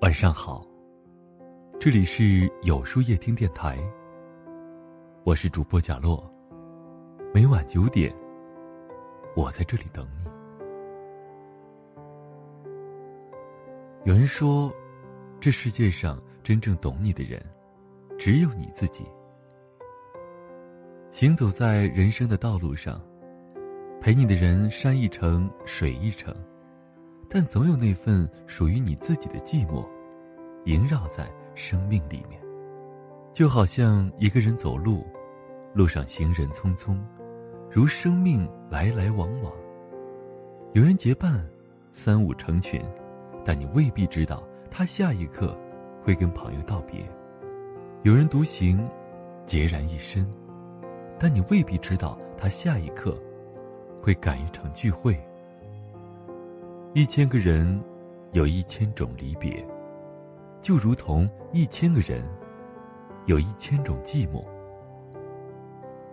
晚上好，这里是有书夜听电台。我是主播贾洛，每晚九点，我在这里等你。有人说，这世界上真正懂你的人，只有你自己。行走在人生的道路上，陪你的人山一程，水一程。但总有那份属于你自己的寂寞，萦绕在生命里面。就好像一个人走路，路上行人匆匆，如生命来来往往。有人结伴，三五成群，但你未必知道他下一刻会跟朋友道别；有人独行，孑然一身，但你未必知道他下一刻会赶一场聚会。一千个人，有一千种离别，就如同一千个人，有一千种寂寞。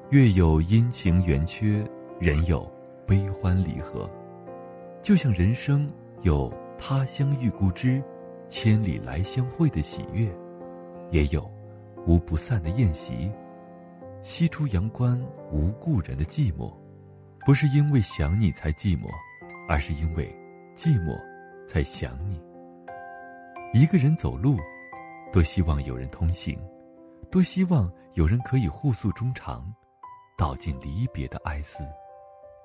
月有阴晴圆缺，人有悲欢离合，就像人生有他乡遇故知，千里来相会的喜悦，也有无不散的宴席。西出阳关无故人的寂寞，不是因为想你才寂寞，而是因为。寂寞，才想你。一个人走路，多希望有人同行，多希望有人可以互诉衷肠，道尽离别的哀思，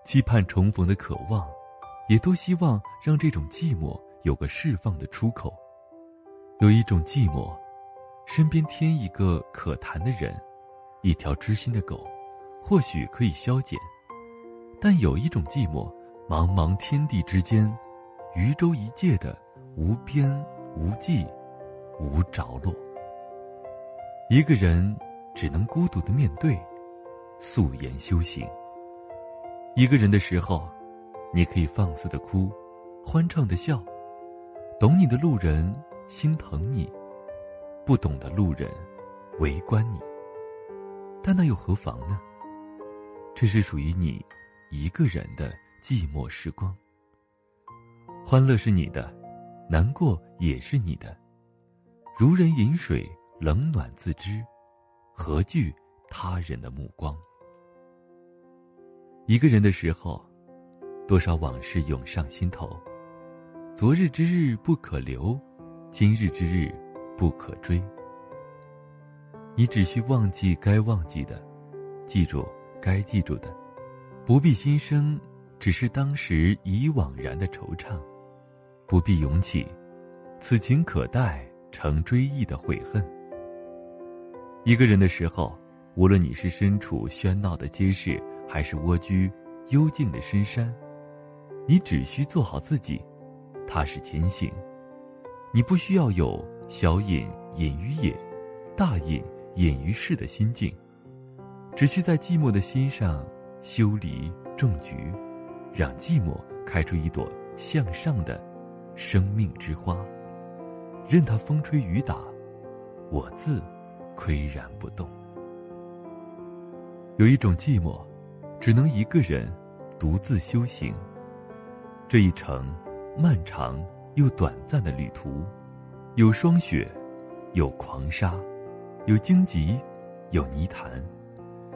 期盼重逢的渴望，也多希望让这种寂寞有个释放的出口。有一种寂寞，身边添一个可谈的人，一条知心的狗，或许可以消减；但有一种寂寞，茫茫天地之间。渔舟一芥的无边无际无着落，一个人只能孤独的面对，素颜修行。一个人的时候，你可以放肆的哭，欢畅的笑，懂你的路人心疼你，不懂的路人围观你。但那又何妨呢？这是属于你一个人的寂寞时光。欢乐是你的，难过也是你的。如人饮水，冷暖自知，何惧他人的目光？一个人的时候，多少往事涌上心头。昨日之日不可留，今日之日不可追。你只需忘记该忘记的，记住该记住的，不必心生，只是当时已惘然的惆怅。不必涌起，此情可待成追忆的悔恨。一个人的时候，无论你是身处喧闹的街市，还是蜗居幽静的深山，你只需做好自己，踏实前行。你不需要有小隐隐于野，大隐隐于市的心境，只需在寂寞的心上修篱种菊，让寂寞开出一朵向上的。生命之花，任它风吹雨打，我自岿然不动。有一种寂寞，只能一个人独自修行。这一程漫长又短暂的旅途，有霜雪，有狂沙，有荆棘，有泥潭，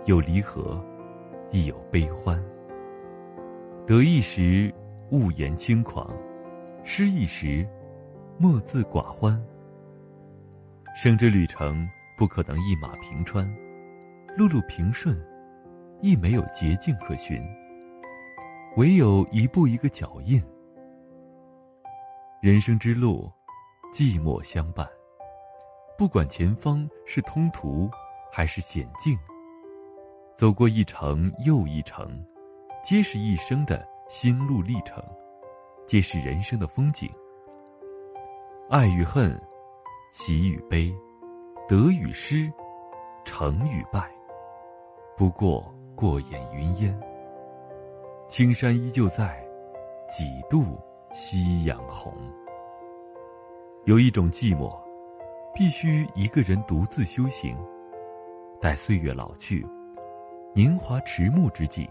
有离合，亦有悲欢。得意时，勿言轻狂。失意时，莫自寡欢。生之旅程不可能一马平川，路路平顺，亦没有捷径可循。唯有一步一个脚印。人生之路，寂寞相伴。不管前方是通途，还是险境，走过一程又一程，皆是一生的心路历程。皆是人生的风景。爱与恨，喜与悲，得与失，成与败，不过过眼云烟。青山依旧在，几度夕阳红。有一种寂寞，必须一个人独自修行。待岁月老去，年华迟暮之际，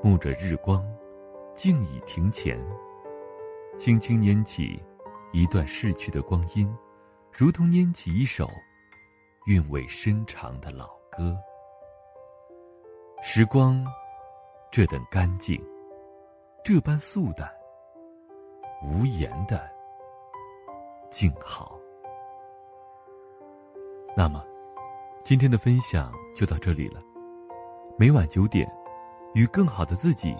沐着日光。静倚庭前，轻轻拈起一段逝去的光阴，如同拈起一首韵味深长的老歌。时光这等干净，这般素淡，无言的静好。那么，今天的分享就到这里了。每晚九点，与更好的自己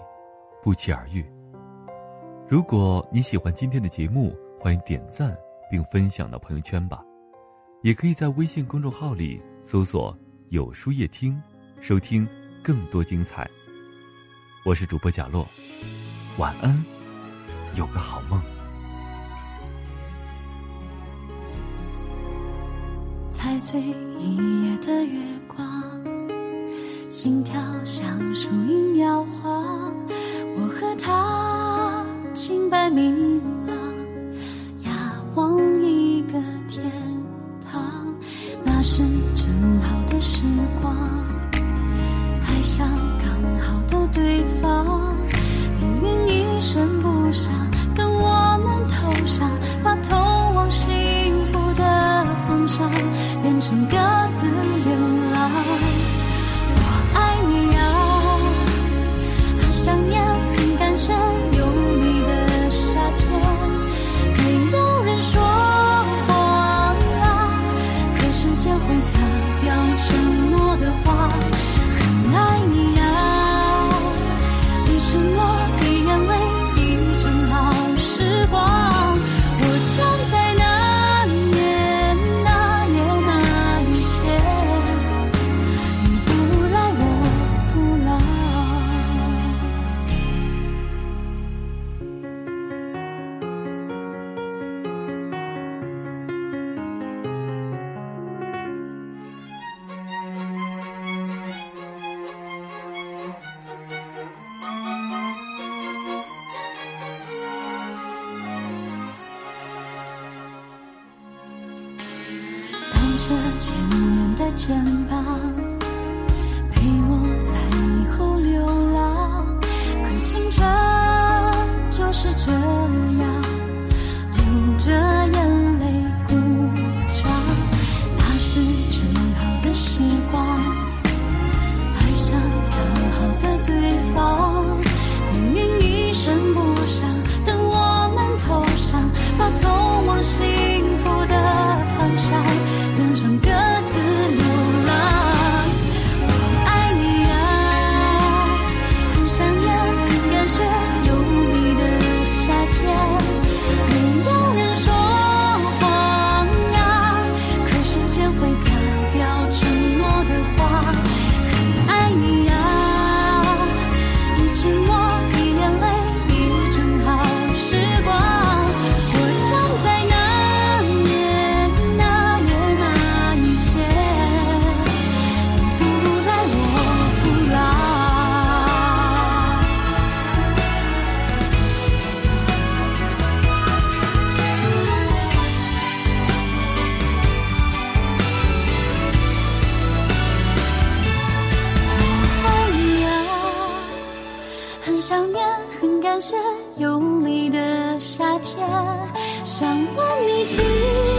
不期而遇。如果你喜欢今天的节目，欢迎点赞并分享到朋友圈吧。也可以在微信公众号里搜索“有书夜听”，收听更多精彩。我是主播贾洛，晚安，有个好梦。踩碎一夜的月光，心跳像树影摇晃。你。着千年的肩膀，感谢有你的夏天，想问你今。